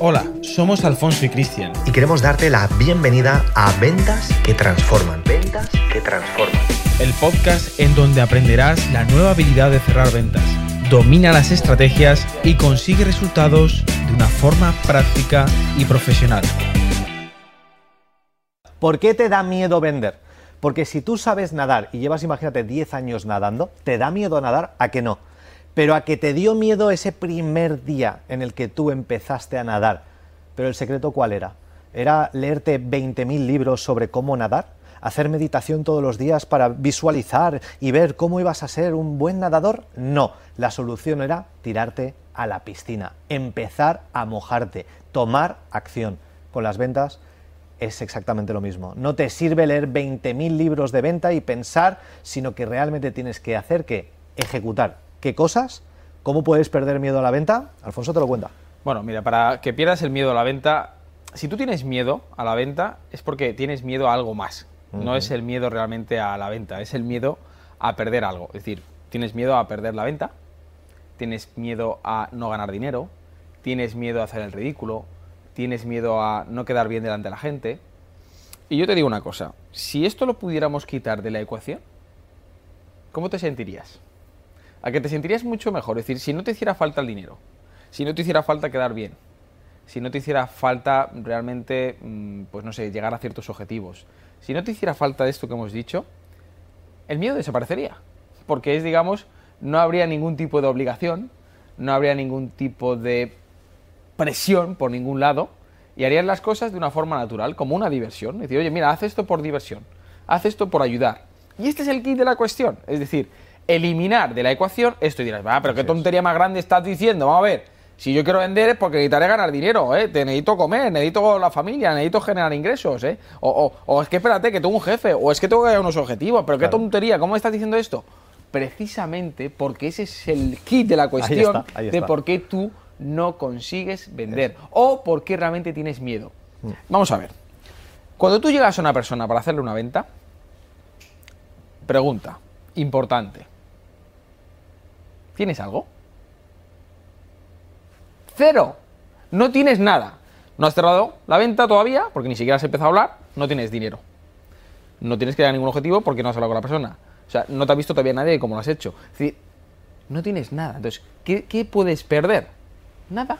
Hola, somos Alfonso y Cristian. Y queremos darte la bienvenida a Ventas que Transforman. Ventas que Transforman. El podcast en donde aprenderás la nueva habilidad de cerrar ventas. Domina las estrategias y consigue resultados de una forma práctica y profesional. ¿Por qué te da miedo vender? Porque si tú sabes nadar y llevas, imagínate, 10 años nadando, ¿te da miedo nadar? ¿A que no? Pero a que te dio miedo ese primer día en el que tú empezaste a nadar. Pero el secreto cuál era? ¿Era leerte 20.000 libros sobre cómo nadar? ¿Hacer meditación todos los días para visualizar y ver cómo ibas a ser un buen nadador? No, la solución era tirarte a la piscina, empezar a mojarte, tomar acción. Con las ventas es exactamente lo mismo. No te sirve leer 20.000 libros de venta y pensar, sino que realmente tienes que hacer que ejecutar. ¿Qué cosas? ¿Cómo puedes perder miedo a la venta? Alfonso te lo cuenta. Bueno, mira, para que pierdas el miedo a la venta, si tú tienes miedo a la venta es porque tienes miedo a algo más. No es el miedo realmente a la venta, es el miedo a perder algo. Es decir, tienes miedo a perder la venta, tienes miedo a no ganar dinero, tienes miedo a hacer el ridículo, tienes miedo a no quedar bien delante de la gente. Y yo te digo una cosa, si esto lo pudiéramos quitar de la ecuación, ¿cómo te sentirías? A que te sentirías mucho mejor, es decir, si no te hiciera falta el dinero, si no te hiciera falta quedar bien, si no te hiciera falta realmente, mm, pues no sé, llegar a ciertos objetivos, si no te hiciera falta esto que hemos dicho, el miedo desaparecería. Porque es, digamos, no habría ningún tipo de obligación, no habría ningún tipo de presión por ningún lado y harías las cosas de una forma natural, como una diversión. Es decir, oye, mira, haz esto por diversión, haz esto por ayudar. Y este es el kit de la cuestión. Es decir, eliminar de la ecuación esto y dirás, va, pero qué tontería más grande estás diciendo. Vamos a ver, si yo quiero vender es porque necesitaré ganar dinero, ¿eh? Te necesito comer, necesito la familia, necesito generar ingresos, ¿eh? O, es que espérate, que tengo un jefe, o es que tengo que dar unos objetivos, pero qué tontería, ¿cómo me estás diciendo esto? Precisamente porque ese es el kit de la cuestión de por qué tú no consigues vender o por qué realmente tienes miedo. Mm. Vamos a ver. Cuando tú llegas a una persona para hacerle una venta, pregunta, importante. ¿Tienes algo? Cero. No tienes nada. No has cerrado la venta todavía, porque ni siquiera has empezado a hablar, no tienes dinero. No tienes que dar ningún objetivo porque no has hablado con la persona. O sea, no te ha visto todavía nadie de cómo lo has hecho. Es decir, no tienes nada. Entonces, ¿qué, puedes perder? Nada.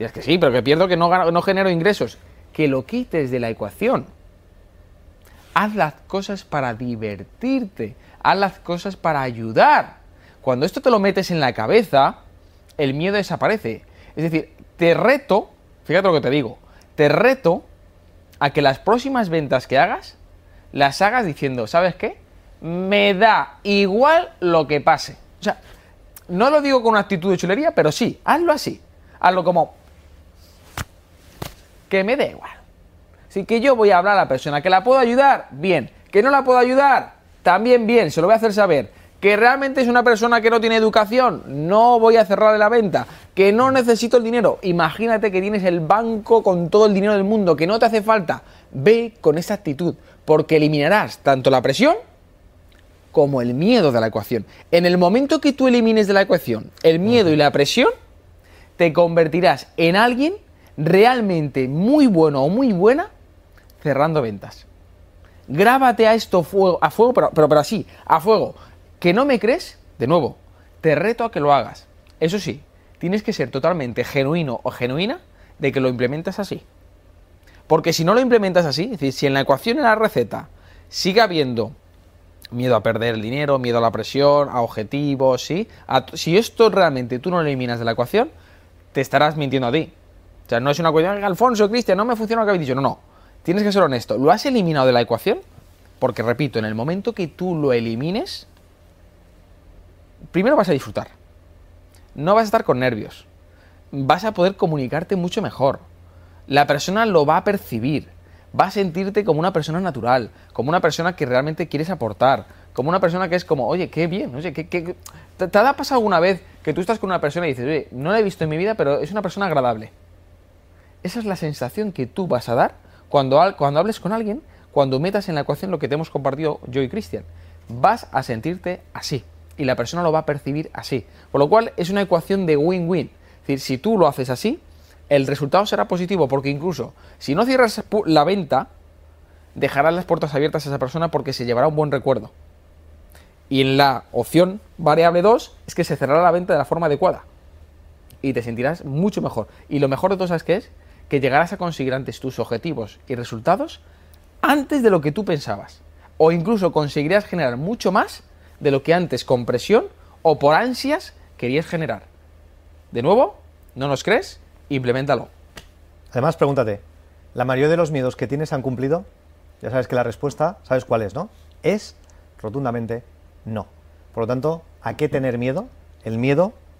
Y es que sí, pero que pierdo que no, no genero ingresos. Que lo quites de la ecuación. Haz las cosas para divertirte. Haz las cosas para ayudar. Cuando esto te lo metes en la cabeza, el miedo desaparece. Es decir, te reto, fíjate lo que te digo, te reto a que las próximas ventas que hagas, las hagas diciendo, ¿sabes qué? Me da igual lo que pase. O sea, no lo digo con una actitud de chulería, pero sí, hazlo así. Hazlo como, que me dé igual. Así que yo voy a hablar a la persona que la puedo ayudar, bien. Que no la puedo ayudar, también bien, se lo voy a hacer saber que realmente es una persona que no tiene educación, no voy a cerrarle la venta, que no necesito el dinero. Imagínate que tienes el banco con todo el dinero del mundo, que no te hace falta. Ve con esa actitud, porque eliminarás tanto la presión como el miedo de la ecuación. En el momento que tú elimines de la ecuación el miedo y la presión, te convertirás en alguien realmente muy bueno o muy buena cerrando ventas. Grábate a esto fuego, a fuego, pero, pero, pero así, a fuego. ¿Que no me crees? De nuevo, te reto a que lo hagas. Eso sí, tienes que ser totalmente genuino o genuina de que lo implementas así. Porque si no lo implementas así, es decir, si en la ecuación, en la receta, sigue habiendo miedo a perder el dinero, miedo a la presión, a objetivos, ¿sí? si esto realmente tú no lo eliminas de la ecuación, te estarás mintiendo a ti. O sea, no es una cuestión, Alfonso, Cristian, no me funciona lo que habéis dicho. No, no. Tienes que ser honesto. ¿Lo has eliminado de la ecuación? Porque, repito, en el momento que tú lo elimines, primero vas a disfrutar. No vas a estar con nervios. Vas a poder comunicarte mucho mejor. La persona lo va a percibir. Va a sentirte como una persona natural, como una persona que realmente quieres aportar, como una persona que es como, oye, qué bien, oye, ¿qué, qué... ¿Te, ha pasado alguna vez que tú estás con una persona y dices, oye, no la he visto en mi vida, pero es una persona agradable? Esa es la sensación que tú vas a dar cuando, cuando hables con alguien, cuando metas en la ecuación lo que te hemos compartido yo y Cristian. Vas a sentirte así y la persona lo va a percibir así. Por lo cual es una ecuación de win-win. Es decir, si tú lo haces así, el resultado será positivo porque incluso si no cierras la venta, dejarás las puertas abiertas a esa persona porque se llevará un buen recuerdo. Y en la opción variable 2 es que se cerrará la venta de la forma adecuada. Y te sentirás mucho mejor. Y lo mejor de todo, ¿sabes qué es? Que llegarás a conseguir antes tus objetivos y resultados antes de lo que tú pensabas. O incluso conseguirías generar mucho más de lo que antes con presión o por ansias querías generar. De nuevo, ¿no nos crees? Implementalo. Además, pregúntate, ¿la mayoría de los miedos que tienes han cumplido? Ya sabes que la respuesta, ¿sabes cuál es, no? Es rotundamente no. Por lo tanto, ¿a qué tener miedo? El miedo